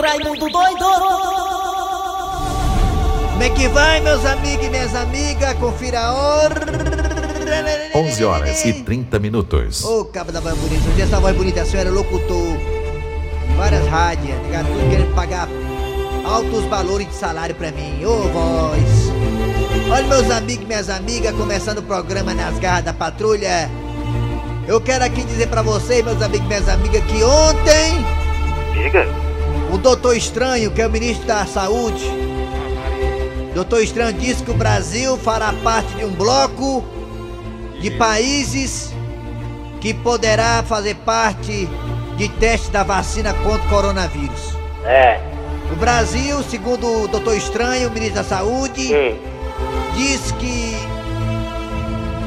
Raimundo doido! Como é que vai, meus amigos e minhas amigas? Confira a hora. 11 horas e 30 minutos. Ô, cabo da voz bonita. Um dia essa voz bonita, a senhora é locutor. Várias rádios, tá ligado? Tudo querendo pagar altos valores de salário pra mim. Ô, voz. Olha, meus amigos e minhas amigas, começando o programa Nas Garras da Patrulha. Eu quero aqui dizer pra vocês, meus amigos e minhas amigas, que ontem Diga. O Doutor Estranho, que é o ministro da Saúde, Doutor Estranho disse que o Brasil fará parte de um bloco de países que poderá fazer parte de teste da vacina contra o coronavírus. É. O Brasil, segundo o Doutor Estranho, o ministro da Saúde, Hum. diz que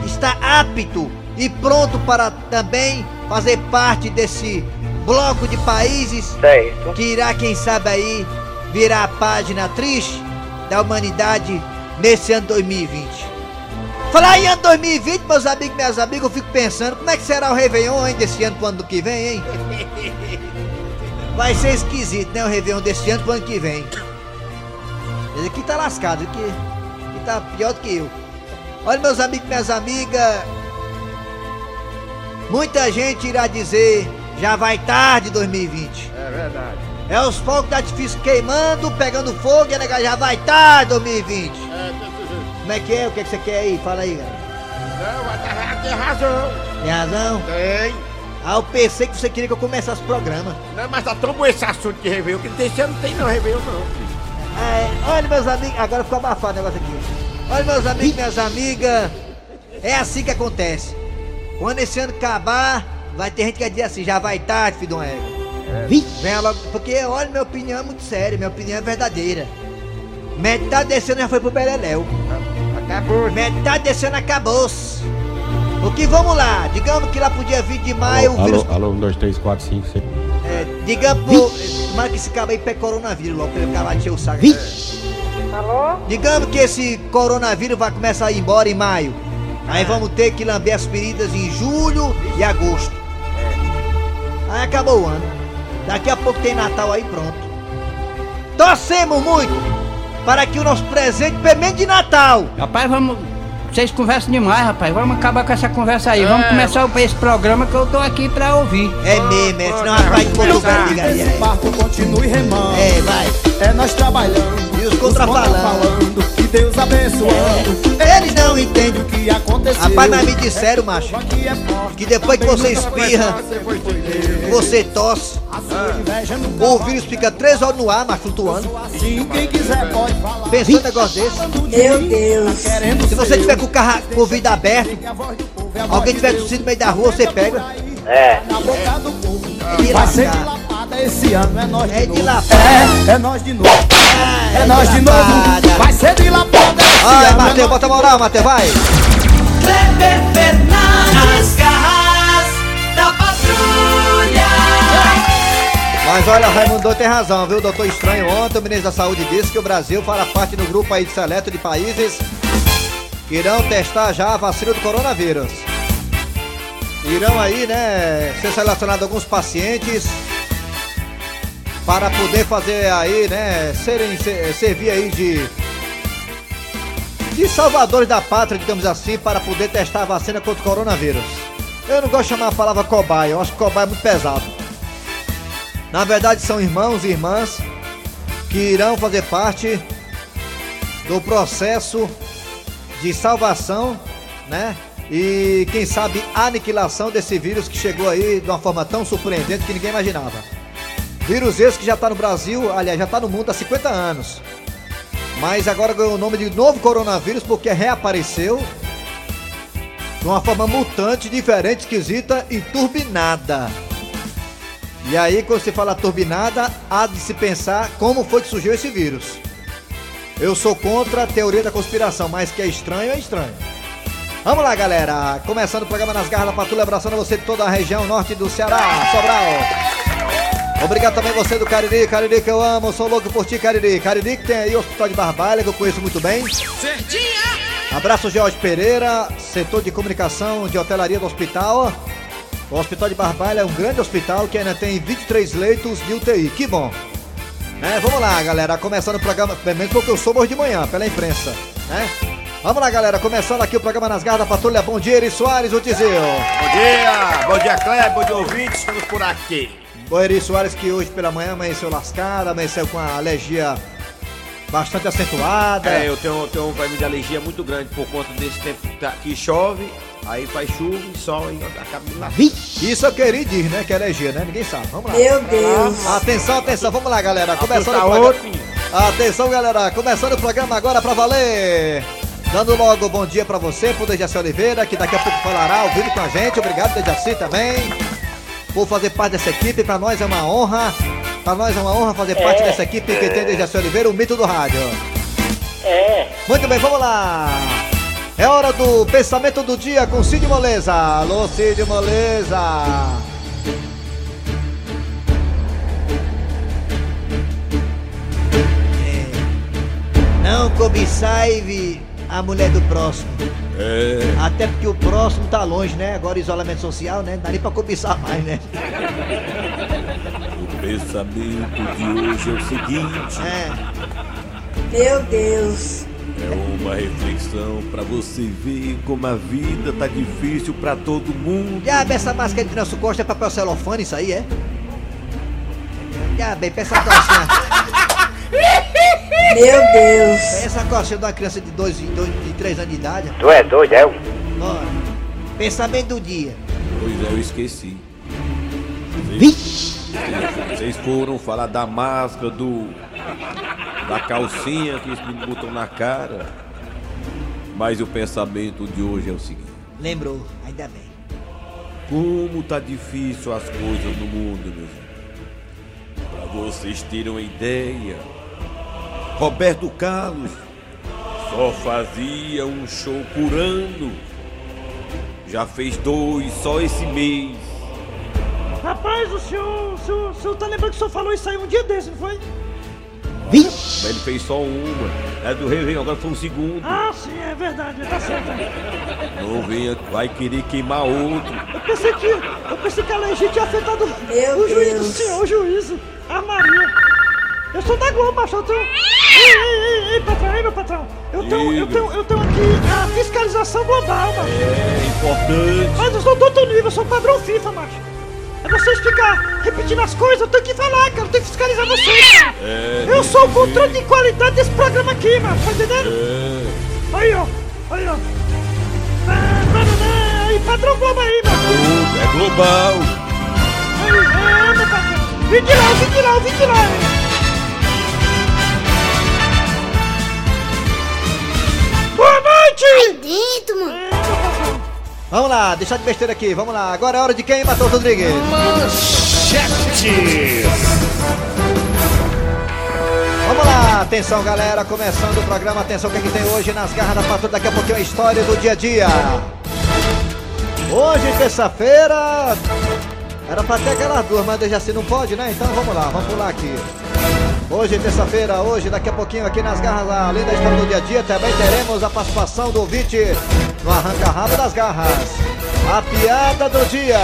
está apto e pronto para também fazer parte desse bloco de países Certo. que irá, quem sabe aí, virar a página triste da humanidade nesse ano 2020. Falar em ano 2020, meus amigos e minhas amigas, eu fico pensando, como é que será o Réveillon hein, desse ano pro ano que vem, hein? Vai ser esquisito, né, o Réveillon desse ano pro ano que vem. Esse aqui tá lascado, aqui, aqui tá pior do que eu. Olha, meus amigos e minhas amigas, muita gente irá dizer, já vai tarde 2020. É verdade. É os fogos de artifício queimando, pegando fogo e a já vai tarde 2020. É, desse jeito. Como é que é? O que, é que você quer aí? Fala aí, galera. Não, mas tá- tem razão. Tem razão? Tem. Ah, eu pensei que você queria que eu começasse o programa. Não, mas tá tão bom esse assunto de Réveillon que desse ano não tem não Réveillon não. filho. É. Olha, meus amigos. Agora ficou abafado o negócio aqui. Olha, meus amigos minhas amigas. É assim que acontece. Quando esse ano acabar, vai ter gente que vai dizer assim: já vai tarde, filho de uma égua. Venha logo. Porque, olha, minha opinião é muito séria. Minha opinião é verdadeira. Metade desse ano já foi pro Beleléu. Acabou. Metade desse ano acabou-se. Porque vamos lá, digamos que lá pro dia 20 de maio o alô, vírus. alô, 1, 2, 3, 4, 5, 6. É, digamos pro. Tomara que esse cabo aí pegue coronavírus logo pra ele acabar de encher o saco. Alô? Digamos que esse coronavírus vai começar a ir embora em maio. Aí vamos ter que lamber as feridas em julho e agosto. Aí acabou o ano. Daqui a pouco tem Natal aí pronto. Torcemos muito para que o nosso presente, pelo menos de Natal, Rapaz, vamos. Vocês conversam demais, rapaz. Vamos acabar com essa conversa aí. Vamos É, começar esse programa que eu tô aqui pra ouvir. é mesmo, é, senão vai de liga aí. Esse barco continue remando. É, vai. É nós trabalhando. E os contra falando. E Deus abençoando. Eles não entendem. O que aconteceu. Rapaz, mas me disseram, macho, é que depois que você espirra, Você tosse, o vírus fica três horas no ar, mas flutuando. Quem quiser pode falar. Pensou um negócio desse? Meu Deus. Tá querendo Se você tiver com o carro com o vidro aberto, é alguém tiver tossindo no meio da rua, você pega. É. Na boca do povo. de Vai ser dilapada esse ano, é nós de É de novo. lapada. É, é nós de novo. Ah, É nós de novo. lapada. Vai ser dilapada esse Vai, ano. é Matheus, nós bota de moral, Matheus, vai. Kleber Fernandes, garras da patrulha! Mas olha, Raimundo tem razão, viu? Doutor Estranho, ontem o ministro da Saúde disse que o Brasil fará parte do grupo aí de seleto de países que irão testar já a vacina do coronavírus. Irão aí, né, ser selecionados alguns pacientes para poder fazer aí, né, serem, ser- servir aí de de salvadores da pátria, digamos assim, para poder testar a vacina contra o coronavírus. Eu não gosto de chamar a palavra cobaia, eu acho que cobaia é muito pesado. Na verdade, são irmãos e irmãs que irão fazer parte do processo de salvação, né? E quem sabe aniquilação desse vírus que chegou aí de uma forma tão surpreendente que ninguém imaginava. Vírus esse que já está no Brasil, aliás, já está no mundo há 50 anos. Mas agora ganhou o nome de novo coronavírus porque reapareceu de uma forma mutante, diferente, esquisita e turbinada. E aí, quando se fala turbinada, há de se pensar como foi que surgiu esse vírus. Eu sou contra a teoria da conspiração, mas que é estranho, é estranho. Vamos lá, galera. Começando o programa Nas Garras da Patrulha, abraçando você de toda a região norte do Ceará, Sobral. Obrigado também você do Cariri, Cariri que eu amo, sou louco por ti, Cariri. Cariri que tem aí o Hospital de Barbalha, que eu conheço muito bem. Abraço, Jorge Pereira, setor de comunicação de hotelaria do hospital. O Hospital de Barbalha é um grande hospital que ainda tem 23 leitos de UTI. Que bom. É, vamos lá, galera. Começando o programa, pelo menos porque eu sou hoje de manhã, pela imprensa, né? Vamos lá, galera. Começando aqui o programa Nas Garras da Patrulha. Bom dia, Eri Soares, o Tizil. Bom dia, bom dia, Kleber, bom dia, ouvintes, estamos por aqui. O Eri Soares que hoje pela manhã amanheceu lascado, amanheceu com a alergia bastante acentuada. É, eu tenho, tenho um problema de alergia muito grande por conta desse tempo que tá- chove, aí faz chuva e sol e acaba me lascando. Isso eu queria dizer, né? Que é alergia, né? Ninguém sabe. Vamos lá. Meu Deus. Atenção, atenção, vamos lá, galera. Começando o programa. Atenção, galera. Começando o programa agora pra valer. Dando logo bom dia pra você, pro Dejaci Oliveira, que daqui a pouco falará ao vivo com a gente. Obrigado, Dejaci, também. Por fazer parte dessa equipe, pra nós é uma honra. Pra nós é uma honra fazer parte dessa equipe que tem Dejaci Oliveira, o mito do rádio. É. Muito bem, vamos lá. É hora do pensamento do dia com Cid Moleza. Alô, Cid Moleza. Não cobiçai a mulher do próximo. É, Até porque o próximo tá longe, né? Agora isolamento social, né? Não dá nem pra cobiçar mais, né? o pensamento de hoje é o seguinte, É. Meu Deus. é uma reflexão pra você ver como a vida tá difícil pra todo mundo. Diabo, essa máscara de nosso costa é papel celofane, isso aí, é? Diabo, pensa a calcinha. Meu Deus. Essa calcinha de uma criança de 2 de, dois, de 3 anos de idade. Tu é doido, é? Bora. Pensamento do dia. Pois é, eu esqueci. Vocês, vocês foram falar da máscara, do. da calcinha que eles me botam na cara. Mas o pensamento de hoje é o seguinte: Lembrou, ainda bem. como tá difícil as coisas no mundo, meus amigos. Pra vocês terem uma ideia, Roberto Carlos só fazia um show por ano. Já fez dois só esse mês. Rapaz, o senhor, o senhor, o senhor tá lembrando que o senhor falou isso aí um dia desse, não foi? Mas ele fez só uma. É do Réveillon, agora foi o segundo. Ah, sim, é verdade, tá certo. Não venha, vai querer queimar outro. Eu pensei que, eu pensei que a alergia tinha afetado Meu o juízo, Deus. senhor, o juízo, a Maria. Eu sou da Globo, macho, eu tenho... Ei, ei, ei, ei, patrão, ei, meu patrão. Eu tenho, eu tenho, eu tenho aqui a fiscalização global, macho. É importante. Mas eu sou do outro nível, eu sou padrão FIFA, macho. É vocês ficar repetindo as coisas, eu tenho que falar, cara, eu tenho que fiscalizar vocês, cara. É, Eu sou o controle de qualidade desse programa aqui, mano, tá entendendo? É, Aí, ó, aí, ó. Ah, banana, aí, padrão Globo aí, mano. é global. Aí, é, meu patrão. Vim de lá, vim de lá, vim de lá. Boa noite! Dentro, mano. Vamos lá, deixa de besteira aqui, vamos lá. Agora é hora de quem, Matheus Rodrigues? Vamos lá, atenção galera, começando o programa, atenção o que, é que tem hoje nas garras da patrulha, daqui a pouquinho a história do dia a dia. Hoje, terça-feira, era pra ter aquelas duas, mas já assim não pode, né? Então vamos lá, vamos pular aqui. Hoje, terça-feira, hoje, daqui a pouquinho aqui nas garras, além da história do dia a dia, também teremos a participação do ouvinte no arranca-rabo das garras. A piada do dia.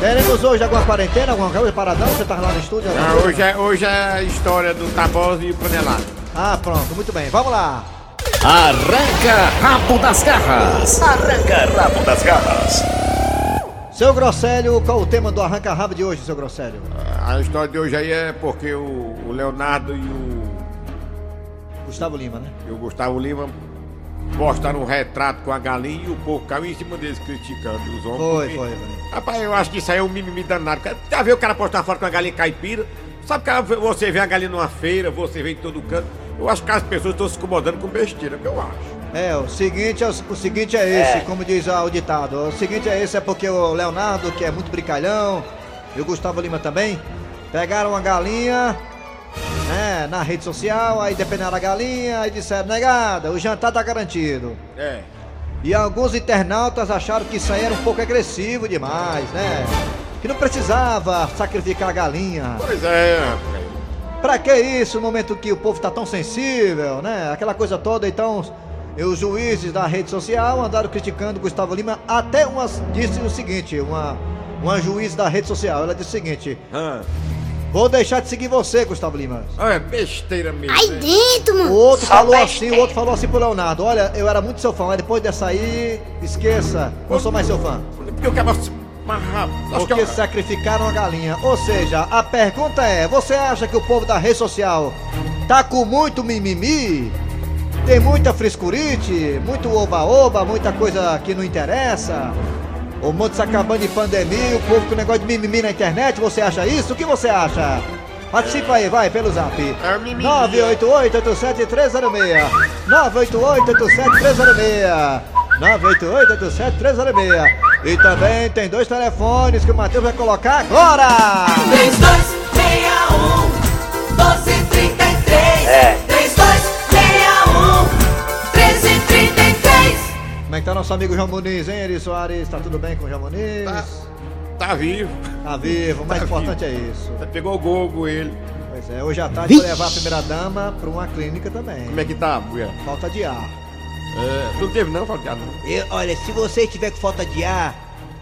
Teremos hoje alguma quarentena, alguma coisa paradão? Você tá lá no estúdio? alguma Ah, coisa? hoje, é, hoje é a história do Tabosa e o Panelado. Ah, pronto, muito bem, vamos lá. Arranca rabo das garras. Arranca rabo das garras. Seu Grosselho, qual o tema do arranca-rabo de hoje, seu Grosselho? A história de hoje aí é porque o, o Leonardo e o, Gustavo Lima, né? e o Gustavo Lima postaram um retrato com a galinha e o povo caiu em cima deles criticando os homens. Foi, porque- foi, foi. Rapaz, eu acho que isso aí é um mimimi danado. Já viu o cara postar foto com a galinha caipira? Sabe que você vê a galinha numa feira, você vê em todo canto. Eu acho que as pessoas estão se incomodando com besteira, que eu acho. É, o seguinte é, o, seguinte é esse, como diz o ditado. O seguinte é esse, é porque o Leonardo, que é muito brincalhão, e o Gustavo Lima também, pegaram a galinha, né, na rede social, aí dependeram a galinha, aí disseram, negada, o jantar tá garantido. É. E alguns internautas acharam que isso aí era um pouco agressivo demais, né? Que não precisava sacrificar a galinha. Pois é, rapaz. Pra que isso no momento que o povo tá tão sensível, né? Aquela coisa toda, então. E os juízes da rede social andaram criticando Gustavo Lima. Até uma disse o seguinte: uma, uma juiz da rede social, ela disse o seguinte: Hã? Vou deixar de seguir você, Gustavo Lima. Ah, é besteira mesmo. Aí né? dentro, O mano. outro Só falou besteira. assim, o outro falou assim pro Leonardo. Olha, eu era muito seu fã, mas depois dessa aí, esqueça. Não sou mais seu fã. Porque eu quero Porque eu... sacrificaram a galinha. Ou seja, a pergunta é: você acha que o povo da rede social tá com muito mimimi? Tem muita frescurite? Muito oba-oba? Muita coisa que não interessa? O mundo se acabando de pandemia, o povo com negócio de mimimi na internet, você acha isso? O que você acha? Participa aí, vai, pelo zap. É o mimimi. 988-87306 988-87306 988-87306 E também tem dois telefones que o Matheus vai colocar agora! 3261 1233 É. Como é que tá nosso amigo João Muniz, hein, Eri Soares? Tá tudo bem com o João Muniz? Tá. Tá vivo. Tá vivo, o mais Tá importante é isso. Pegou o gogo ele. Pois é, hoje à tarde vou levar a primeira dama pra uma clínica também. Como é que tá, mulher? Falta de ar. É, não teve não, Falcado? Eu- olha, se você estiver com falta de ar,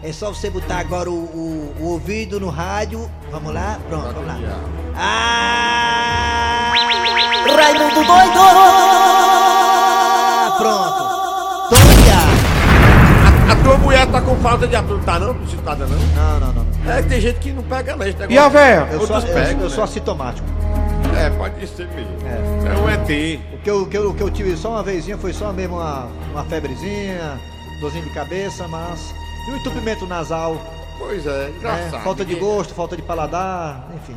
é só você botar agora o, o- o ouvido no rádio. Vamos lá? Pronto, vamos lá. Ah! Raimundo doido tua mulher tá com falta de ar, tu não tá não? Não tá não? Não, não, não. É que tem gente que não pega não, esse negócio. E a véia? Eu sou, eu, pegam, eu né? sou assintomático. É, pode ser mesmo. É. É um ET. O que, eu, o, que eu, o que eu tive só uma vezinha foi só mesmo uma, uma febrezinha, dorzinha de cabeça, mas. E o entupimento nasal, Pois é, né? engraçado. falta de gosto, falta de paladar, enfim.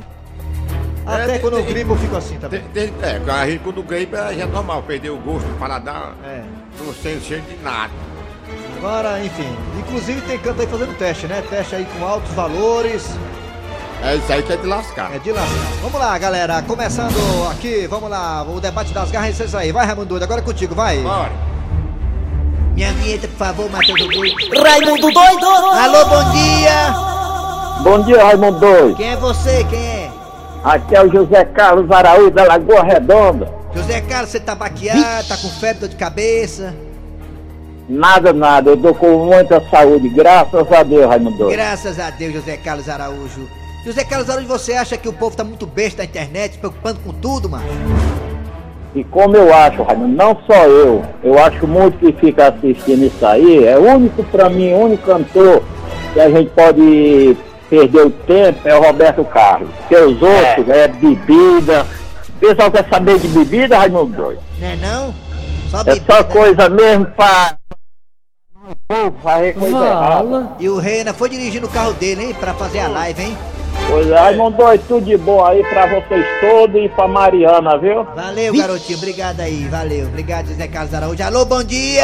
É, Até tem- quando eu tem- gripo eu fico assim também. Tem- tem- é, quando gripe é já é normal, perder o gosto, o paladar, É. não sente cheio de nada. Agora, enfim. Inclusive tem canto aí fazendo teste, né? Teste aí com altos valores. É isso aí que é de lascar. É de lascar. Vamos lá, galera. Começando aqui, vamos lá. O debate das garras é isso aí. Vai, Raimundo Doido, agora é contigo, vai. Bora. Minha vinheta, por favor, Matheus Augusto. Raimundo doido Alô, bom dia. Bom dia, Raimundo Doido. Quem é você? Quem é? Aqui é o José Carlos Araújo da Lagoa Redonda. José Carlos, você tá baqueado, tá com febre, dor de cabeça. Nada, nada. Eu tô com muita saúde. Graças a Deus, Raimundo. Graças a Deus, José Carlos Araújo. José Carlos Araújo, você acha que o povo tá muito besta na internet, se preocupando com tudo, mano? E como eu acho, Raimundo, não só eu, eu acho muito que fica assistindo isso aí, é o único pra mim, o único cantor que a gente pode perder o tempo é o Roberto Carlos. Porque os outros é, bebida. O pessoal quer saber de bebida, Raimundo Doido? Né não? Só É só coisa mesmo pra. Povo fazer coisa errada. E o Reina foi dirigindo o carro dele, hein? Pra fazer a live, hein? Pois é, Raimundo Doido, tudo de bom aí pra vocês todos e pra Mariana, viu? Valeu, garotinho. Obrigado aí. Valeu. Obrigado, José Carlos Araújo. Alô, bom dia.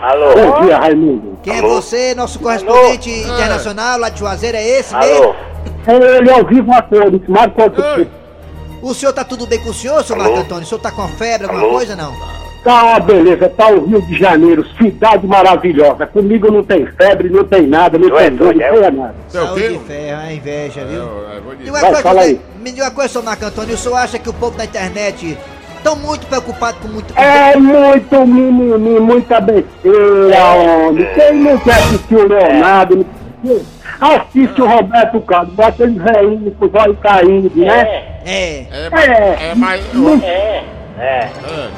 Alô? Bom dia, Raimundo. Quem é você? Nosso correspondente internacional lá de Juazeiro é esse Alô? mesmo? Ele é ao vivo a todos, Marco Ei, O senhor tá tudo bem com o senhor, seu Marco Antônio? O senhor tá com febre, alguma coisa, não? Tá uma beleza, tá o Rio de Janeiro, cidade maravilhosa. Comigo não tem febre, não tem nada, não tem dor, não tem nada. É Saúde e quê? ferro, a inveja, viu? Eu, eu vou Me dizer. diga uma Vai, coisa, fala aí. me diga uma coisa, seu Marco Antônio. O senhor acha que o povo da internet estão muito preocupado com muito... É muito mimimi, muita besteira, homem. Quem não quer assistir o Leonardo, assiste o Roberto Carlos, bota ele velhinho com o zóio caindo, né? É. É. É. É, mas... É.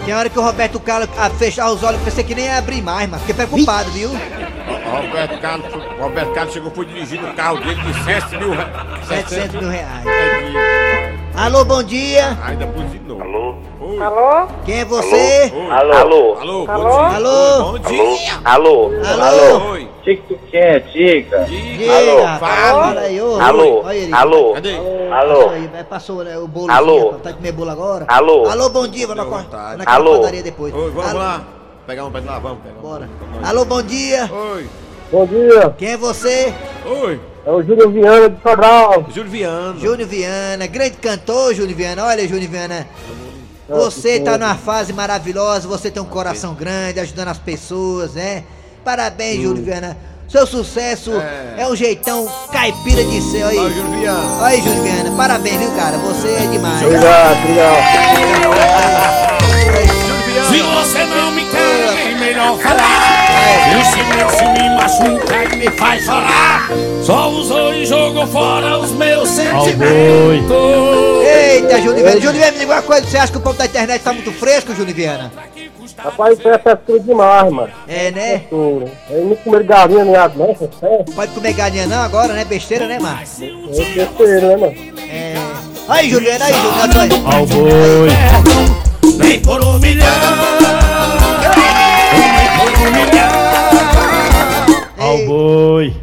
Tem hora que o Roberto Carlos a fechar os olhos, pensei que nem ia abrir mais, mas fiquei preocupado, viu? O Roberto Carlos, Roberto Carlos chegou, foi dirigindo o carro dele de 7 mil reais. 700 mil reais. Alô, bom dia. Ainda buzinou. Alô? Oi. Alô? Quem é você? Alô? Alô? Alô? Alô? Bom dia. Alô? Alô? Oi. Tica, tica, tica. Diga. Diga, Fala. fala aí, ô. Alô? Alô? Cadê? Alô? Passou aí, passou né, o bolo. Alô? Tá de comer bolo agora? Alô? Alô, bom dia. Vou na, Alô? padaria depois. Oi, vamos Alô? lá. Pegar um pé de lá, vamos pegar um. Bora. Alô, bom dia. Oi. Bom dia, Quem é você? Oi. é o Júlio Viana de Sobral. Júlio Viano. Júnior Viana, grande cantor, Júnior Viana. Olha, Júnior Viana. Você tá numa fase maravilhosa, você tem um coração grande, ajudando as pessoas, né? Parabéns, Júnior Viana. Seu sucesso é. É. um jeitão caipira de ser. Olha Olha aí. Júlio Viano. Olha aí, Júnior Viana. Parabéns, viu, cara? Você é demais. Obrigado, obrigado. Júlio Viano. você não me melhor falar. E o silêncio me machuca e me faz chorar. Só usou e jogou fora os meus sentimentos. Eita, Júnior Viana. Júnior Viana, me diga uma coisa. Você acha que o povo da internet tá muito fresco, Júnior Viana? Rapaz, isso é frescura demais, mano. É, né? Frescura. Eu não comer galinha nem nada, não, é Pode comer galinha não agora, né? Besteira, né, Marcos? é besteira, né, mano? É. Aí, Juliana, aí, Juliana. Aí. Ao boi. Nem por um milhão. Boi.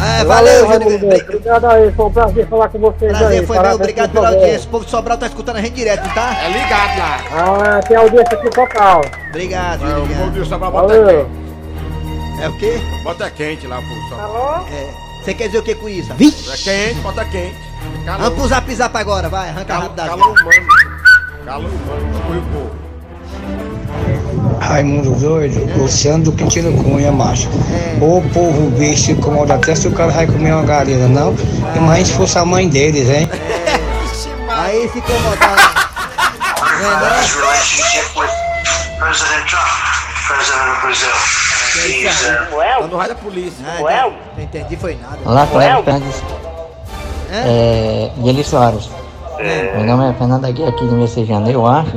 É, valeu, Júnior. Obrigado aí, foi um prazer falar com vocês aí. Prazer foi meu, obrigado pelo pela audiência. O povo de Sobral tá escutando a gente direto, tá? É ligado lá. Ah, tem audiência aqui total. Obrigado, É, o Júnior povo de Sobral bota quente. É o quê? Bota quente lá, pô. Sobral. Alô? É. Você quer dizer o que com isso? É quente, bota quente. Calor. Vamos pro zap zap agora, vai, arranca Calor, rápido da calor humano. Calor humano. Foi o povo. Raimundo doido, Luciano do Quintino Cunha, macho. O povo bicho incomoda até se o cara vai comer uma galinha, não? Imagina se fosse a mãe deles, hein? Aí se incomodar. Não é, não? his relationship with President Trump, president of Brazil. He's Tá no raio da polícia. Ah, não entendi, foi nada. Olá, colega Fernandes. É, Guilherme Soares. Meu nome é Fernando aqui, aqui do Messejano. Eu acho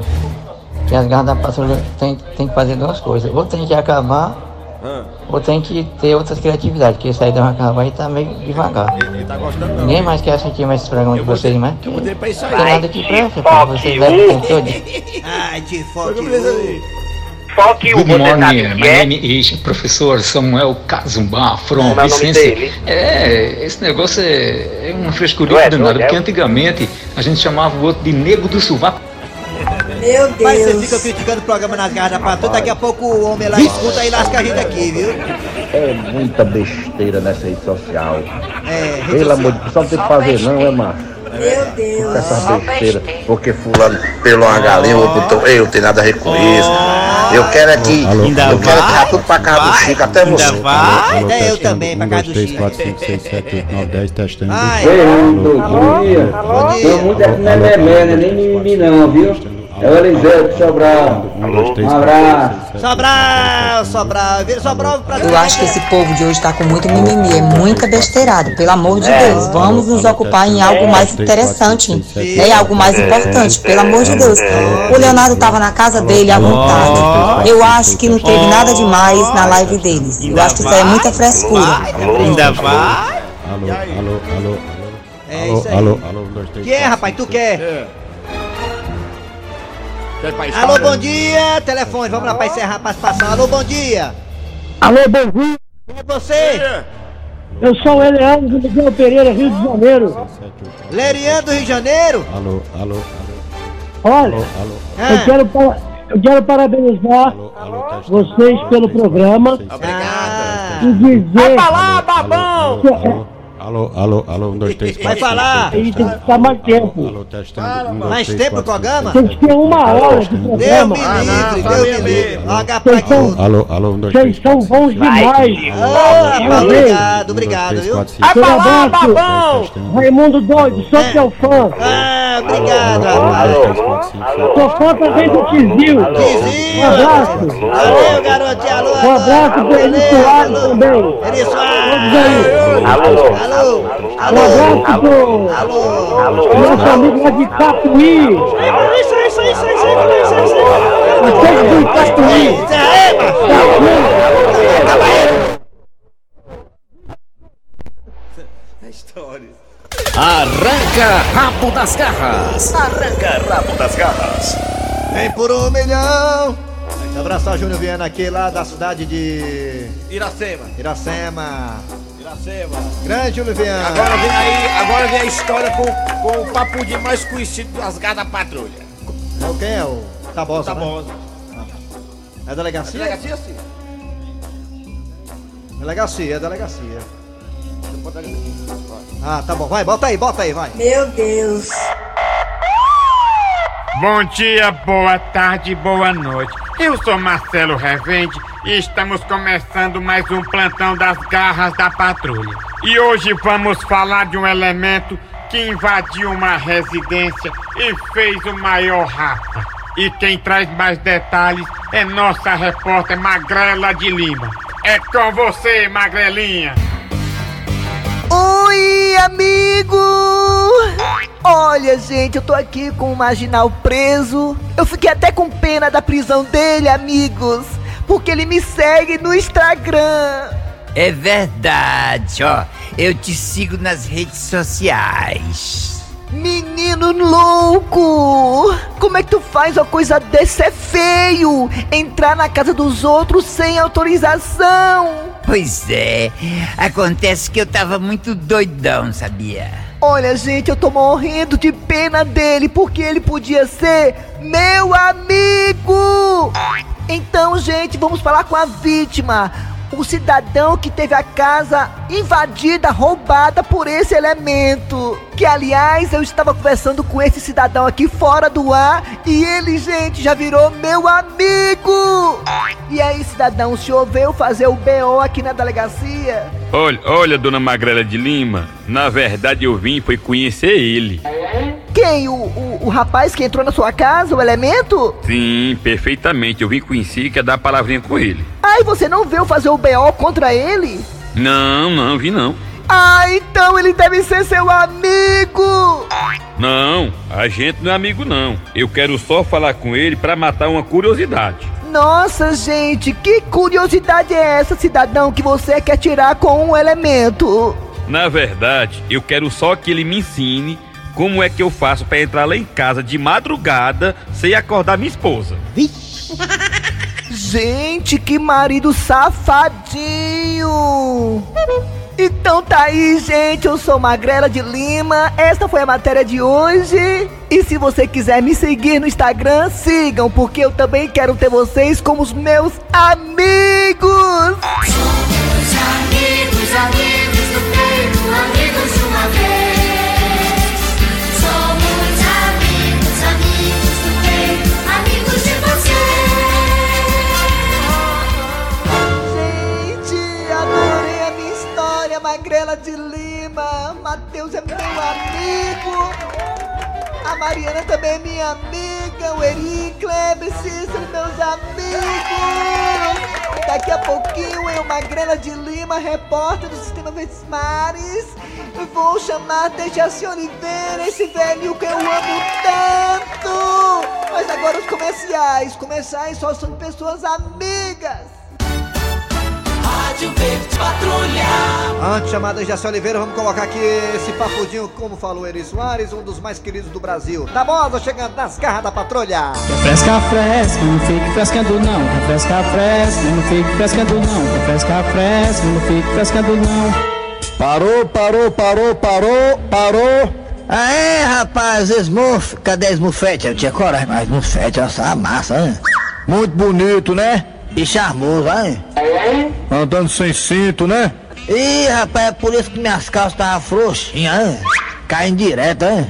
que as garras da patrulha tem, tem que fazer duas coisas. Ou tem que acabar, Ah, ou tem que ter outras criatividades, porque isso aí deu uma acabar e tá meio devagar. ele tá gostando não. Ninguém mais quer assistir mais esse programa de vocês, mais. Eu botei pra isso aí. Tem nada que presta, pô. Vocês o tempo todo. Ai, de foco. Fuck Good morning, my name is Professor Samuel Kazumba from é o nome Vicência. dele? É, esse negócio é, é uma frescurinha Ué, danada, porque antigamente a gente chamava o outro de nego do sovaco. Meu Deus. Mas você fica criticando o programa nas garras da patrulha, daqui a pouco o homem lá escuta e lasca a gente aqui, viu? É muita besteira nessa rede social. É, rede Pelo social. amor de Deus, só não tem que fazer não, é macho. Meu Deus. Essa besteira. Porque fulano pelou uma galinha, o outro botou. Eu não tenho nada a ver com isso. Eu quero aqui. Ainda eu quero vai? tudo pra casa do Chico, até você. Até eu também, pra casa do 3, Chico. 4, 5, 6, 7, 8, 9, 10, testando. Ai, Bom dia. Meu muito é memé, né? Nem mimimi não, viu? É o Eliseu de Sobral. Um abraço. Sobral, Sobral, vira Sobral pra Eu acho que esse povo de hoje tá com muito mimimi, é muita besteirada. Pelo amor de Deus, vamos nos ocupar em algo mais interessante, né? Em algo mais importante, pelo amor de Deus. O Leonardo tava na casa dele à vontade. Eu acho que não teve nada demais na live deles. Eu acho que isso aí é muita frescura. Ainda vai? Alô, alô, alô, É alô. isso aí. Alô, alô, 1, 2, 3. Que é, rapaz? Tu quer? Quer pra Alô, bom dia. Telefone, vamos lá pra encerrar a participação. Alô, bom dia. Alô, bom dia. Quem é você? Eu sou o Eliano do Miguel Pereira, Rio de Janeiro. Leriano do Rio de Janeiro? Alô, alô, Olha, alô, alô. Ah. eu quero, pa- eu quero parabenizar vocês pelo programa e dizer. Vai falar, babão! Alô, alô, alô, 1, 2, 3, 4. Vai falar. Tem que ficar mais tempo. Alô, testando. 1, 2, Mais 3, tempo o 4, programa? Tem que ter uma hora de Deus programa. me livre, Deus me livre. H pra Vocês Alô, alô, 1, 2, vocês 3, são bons demais. Obrigado, obrigado, viu? Seu abraço. Raimundo Doido, sou teu fã. Ah, obrigado, rapaz. Sou fã também do Tizil. Tizinho. Um abraço. Valeu, garotinho. Alô, Um abraço pro Eri Soares também. Eri Soares. Todos aí. Alô. Alô. Um abraço pro nosso amigo lá de Capuí. Isso, isso, isso, isso, isso, isso, isso. Aquele do Capuí. Arranca rabo das garras. Arranca rabo das garras. Vem por um milhão. Deixa eu abraçar o Júnior Viana aqui lá da cidade de Iracema. Iracema. Grande Viana. Agora vem aí, agora vem a história com, com o papudim mais conhecido das garras da patrulha. É o quem é? O Tabosa, Tabosa. né? É delegacia? Delegacia sim. Delegacia, é delegacia. Ah, tá bom. Vai, bota aí, bota aí, vai. Meu Deus. Bom dia, boa tarde, boa noite. Eu sou Marcelo Revende e estamos começando mais um plantão das garras da patrulha. E hoje vamos falar de um elemento que invadiu uma residência e fez o maior rafa. E quem traz mais detalhes é nossa repórter Magrela de Lima. É com você, Magrelinha. Oi, amigo! Olha, gente, eu tô aqui com o marginal preso. Eu fiquei até com pena da prisão dele, amigos, porque ele me segue no Instagram. É verdade, ó. Eu te sigo nas redes sociais. Menino louco! Como é que tu faz uma coisa dessa? É feio! Entrar na casa dos outros sem autorização! Pois é, acontece que eu tava muito doidão, sabia? Olha, gente, eu tô morrendo de pena dele porque ele podia ser meu amigo! Então, gente, vamos falar com a vítima. O cidadão que teve a casa invadida, roubada por esse elemento. Que, aliás, eu estava conversando com esse cidadão aqui fora do ar e ele, gente, já virou meu amigo. E aí, cidadão, o senhor veio fazer o BO aqui na delegacia? Olha, olha, dona Magrela de Lima, na verdade eu vim foi conhecer ele. Quem? O, o, o rapaz que entrou na sua casa, o elemento? Sim, perfeitamente. Eu vim conhecer e quer dar a palavrinha com ele. Ai, você não veio fazer o BO contra ele? Não, não, vi não. Ah, então ele deve ser seu amigo! Não, a gente não é amigo não. Eu quero só falar com ele pra matar uma curiosidade. Nossa, gente, que curiosidade é essa, cidadão, que você quer tirar com um elemento? Na verdade, eu quero só que ele me ensine como é que eu faço pra entrar lá em casa de madrugada sem acordar minha esposa. Gente, que marido safadinho! Então tá aí, gente. Eu sou Magrela de Lima. Esta foi a matéria de hoje. E se você quiser me seguir no Instagram, sigam, porque eu também quero ter vocês como os meus amigos. Somos amigos, amigos A Mariana também é minha amiga. O Eri, Kleber, Cícero, meus amigos. Daqui a pouquinho eu, Magrela de Lima, repórter do Sistema Verdes Mares. Vou chamar Dejaci Oliveira, esse velho que eu amo tanto. Mas agora os comerciais. Comerciais só são de pessoas amigas. Rádio Verde Patrulha. Antes de chamar Dejaci Oliveira, vamos colocar aqui esse papudinho, como falou Eri Soares, um dos mais queridos do Brasil. Tá bom, tô chegando nas garras da patrulha. Refresca, fresca, não fique frescando não. Refresca, fresca, não fique frescando não. Refresca, fresca, não fique frescando não. Parou, parou, parou, parou, parou. Aê, rapaz, esmurf. Cadê esmurfete? Eu tinha coragem, mas esmurfete é essa massa, hein? Muito bonito, né? E charmoso, hein? Andando sem cinto, né? Ih, rapaz, é por isso que minhas calças estavam frouxinhas, hein? Caindo direto, hein?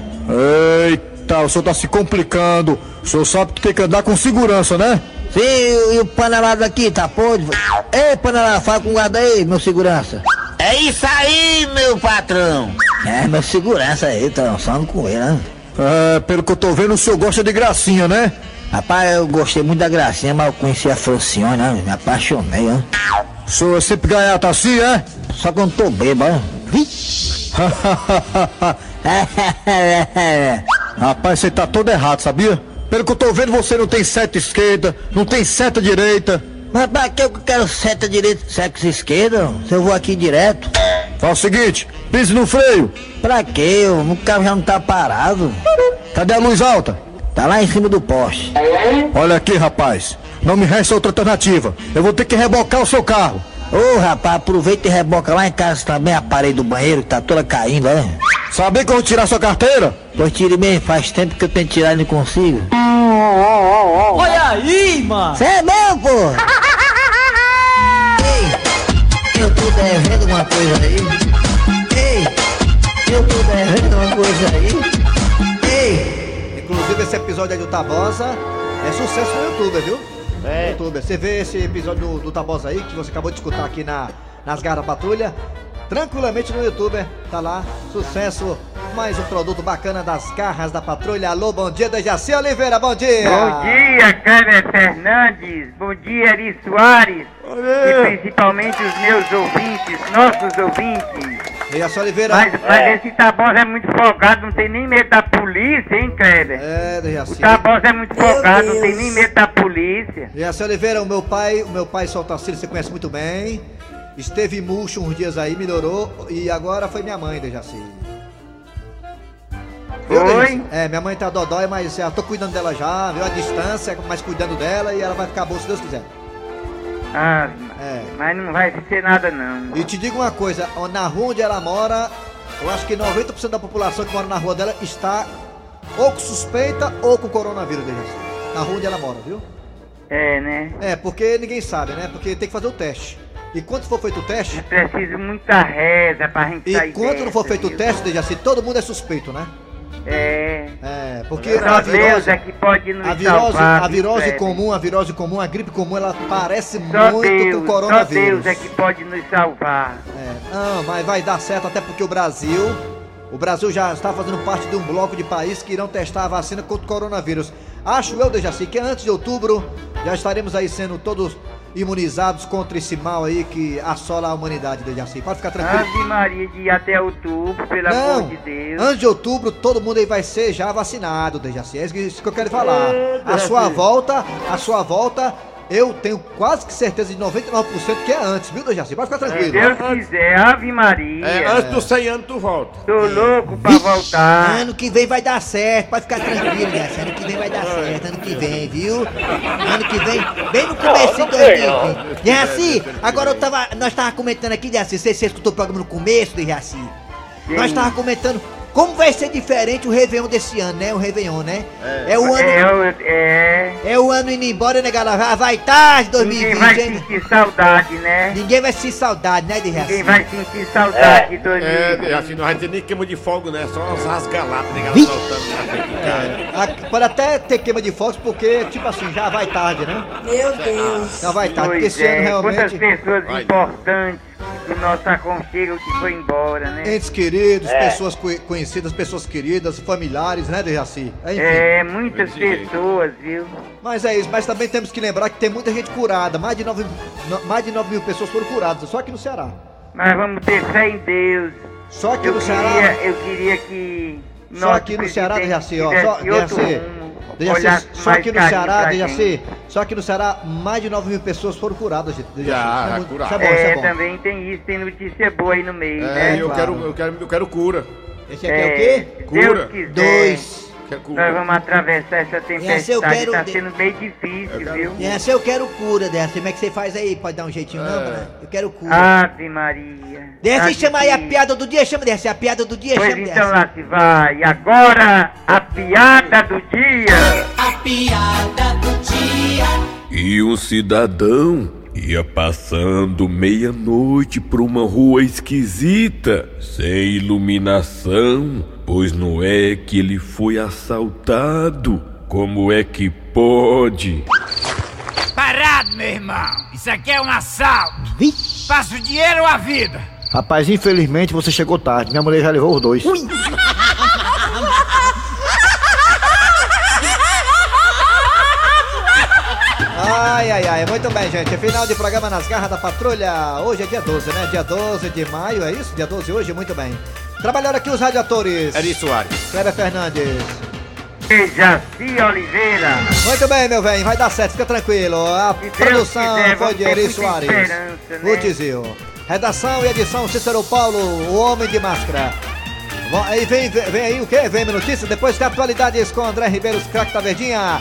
Eita, o senhor tá se complicando. O senhor sabe que tem que andar com segurança, né? Sim, e, o panelado aqui, tá podre? Ei, panelado, fala com o guarda aí, meu segurança. É isso aí, meu patrão. É, meu segurança aí, tô dançando com ele, né? É, pelo que eu tô vendo, o senhor gosta de gracinha, né? Rapaz, eu gostei muito da gracinha, mas eu conheci a Francione, né? Me apaixonei, senhor é sempre gaiato assim, é? Só quando tô bêbado, né? Rapaz, você tá todo errado, sabia? Pelo que eu tô vendo, você não tem seta esquerda, não tem seta direita. Mas pra que eu quero seta direita, sexo esquerda? Se eu vou aqui direto. Fala o seguinte, pise no freio. Pra quê? O carro já não tá parado. Cadê a luz alta? Tá lá em cima do poste. Olha aqui, rapaz. Não me resta outra alternativa. Eu vou ter que rebocar o seu carro. Ô, rapaz, aproveita e reboca lá em casa também a parede do banheiro que tá toda caindo, né? Sabia que eu vou tirar sua carteira? Pois tire mesmo, faz tempo que eu tento tirar e não consigo. Olha aí, mano. Cê é mesmo, pô? Ei, eu tô devendo uma coisa aí. Ei, eu tô devendo uma coisa aí. Episódio aí do Tabosa é sucesso no YouTube, viu? É. No YouTube. Você vê esse episódio do, do Tabosa aí, que você acabou de escutar aqui na, nas Garras da Patrulha, tranquilamente no YouTube, tá lá, sucesso mais um produto bacana das garras da patrulha. Alô, bom dia, Dejaci Oliveira, bom dia. Bom dia, Cleber Fernandes. Bom dia, Eri Soares. E principalmente os meus ouvintes, nossos ouvintes. Dejaci Oliveira. Mas, mas esse Tabosa é muito folgado, não tem nem medo da polícia, hein, Kleber? É, Dejaci. O Tabosa é muito folgado, não tem nem medo da polícia. Dejaci Oliveira, o meu pai, o meu pai Soltacílio, você conhece muito bem. Esteve murcho uns dias aí, melhorou e agora foi minha mãe, Dejaci. Viu, Oi? É, minha mãe tá dodói, mas eu tô cuidando dela já, viu? A distância, mas cuidando dela e ela vai ficar boa se Deus quiser. Ah, É. mas não vai ser nada não. E te digo uma coisa, na rua onde ela mora, eu acho que 90% da população que mora na rua dela está ou com suspeita ou com coronavírus, Dejaci. Na rua onde ela mora, viu? É, né? É, porque ninguém sabe, né? Porque tem que fazer o teste. E quando for feito o teste, É preciso muita reza pra gente e sair quando não for feito o teste, Dejaci, todo mundo é suspeito, né? É. É, porque Só a virose, é que pode nos a virose, salvar, a virose comum, a virose comum, a gripe comum, ela parece Só muito Deus, com só coronavírus. Deus é que pode nos salvar. É, não, mas vai dar certo até porque o Brasil, o Brasil já está fazendo parte de um bloco de países que irão testar a vacina contra o coronavírus. Acho eu, Dejaci, que antes de outubro já estaremos aí sendo todos imunizados contra esse mal aí que assola a humanidade, Dejaci. Pode ficar tranquilo. Ave Maria de até outubro, pelo Não, amor de Deus. antes de outubro todo mundo aí vai ser já vacinado, Dejaci. É isso que eu quero falar. É, A sua volta, a sua volta, eu tenho quase que certeza de 99% que é antes, viu, Dejaci? Pode ficar Se tranquilo. Deus quiser, Ave Maria. É, antes dos 100 anos tu volta. Tô louco pra voltar. Ano que vem vai dar certo, pode ficar tranquilo, Dejaci. Ano que vem vai dar certo, ano que vem, viu? Ano que vem, bem no começo de 2020. Dejaci, agora eu tava, nós tava comentando aqui, Dejaci, você, você escutou o programa no começo, Dejaci? Nós tava comentando como vai ser diferente o Réveillon desse ano, né? O Réveillon, né? É, o ano... É, o- é. É o ano indo embora, né, galera? Vai tarde, 2020, Ninguém vai sentir saudade, né? Ninguém vai sentir saudade, né, Dejaci? Ninguém vai sentir saudade de É, 2020. assim, não vai ter nem queima de fogo, né? Só uns rasgalatos, né? Galera soltando na frente de casa. Ah, Pode até ter queima de fogos, porque, tipo assim, já vai tarde, né? Meu Deus. Já vai tarde, porque esse ano é, realmente. quantas pessoas importantes do nosso aconchego que foi embora, né? Entes queridos, É. pessoas co- conhecidas, pessoas queridas, familiares, né, Dejaci? Enfim. É, muitas pessoas, viu? Mas é isso, mas também temos que lembrar que tem muita gente curada. Mais de 9, no- mais de 9 mil pessoas foram curadas, só aqui no Ceará. Mas vamos ter fé em Deus. Só aqui eu no queria, Ceará. Eu queria que. Só aqui no Ceará, Dejaci, ó. Só, Dejaci, Dejaci, olhasse só aqui no Ceará, Dejaci, só aqui no Ceará, mais de 9 mil pessoas foram curadas. Dejaci. Já, é já muito- curaram. Isso é bom, isso É, é bom. também tem isso, tem notícia boa aí no meio, É, né? eu, claro. quero, eu, quero, eu quero cura. Esse aqui é o quê? Cura. Deus Dois. Quer cura. Nós vamos atravessar essa Essa eu tempestade, quero tá sendo bem difícil, viu? Essa eu quero cura dessa. Como é que você faz aí? Pode dar um jeitinho, não, É. né? Eu quero cura. Ave Maria. Desce Tá e chama aí a piada do dia, chama dessa. A piada do dia, Pois chama então dessa. lá se vai. Agora, a piada do dia. A piada do dia. E um cidadão ia passando meia-noite por uma rua esquisita, sem iluminação, pois não é que ele foi assaltado. Como é que pode? Parado, meu irmão. Isso aqui é um assalto. Faça o dinheiro ou a vida? Rapaz, infelizmente você chegou tarde. Minha mulher já levou os dois. Ai, ai, ai, muito bem, gente. Final de programa nas garras da patrulha. Hoje é dia 12, né? Dia 12 de maio, é isso? Dia 12 hoje, muito bem. Trabalharam aqui os radiadores. Eri Soares. Cléber Fernandes. Jaci Oliveira. Muito bem, meu velho, vai dar certo, fica tranquilo. A produção quiser, foi de Eri Soares. né? Redação e edição Cícero Paulo, o homem de máscara. Bom, aí vem, vem, vem aí o quê? Vem notícias, depois tem atualidades com André Ribeiro, os craques da Verdinha.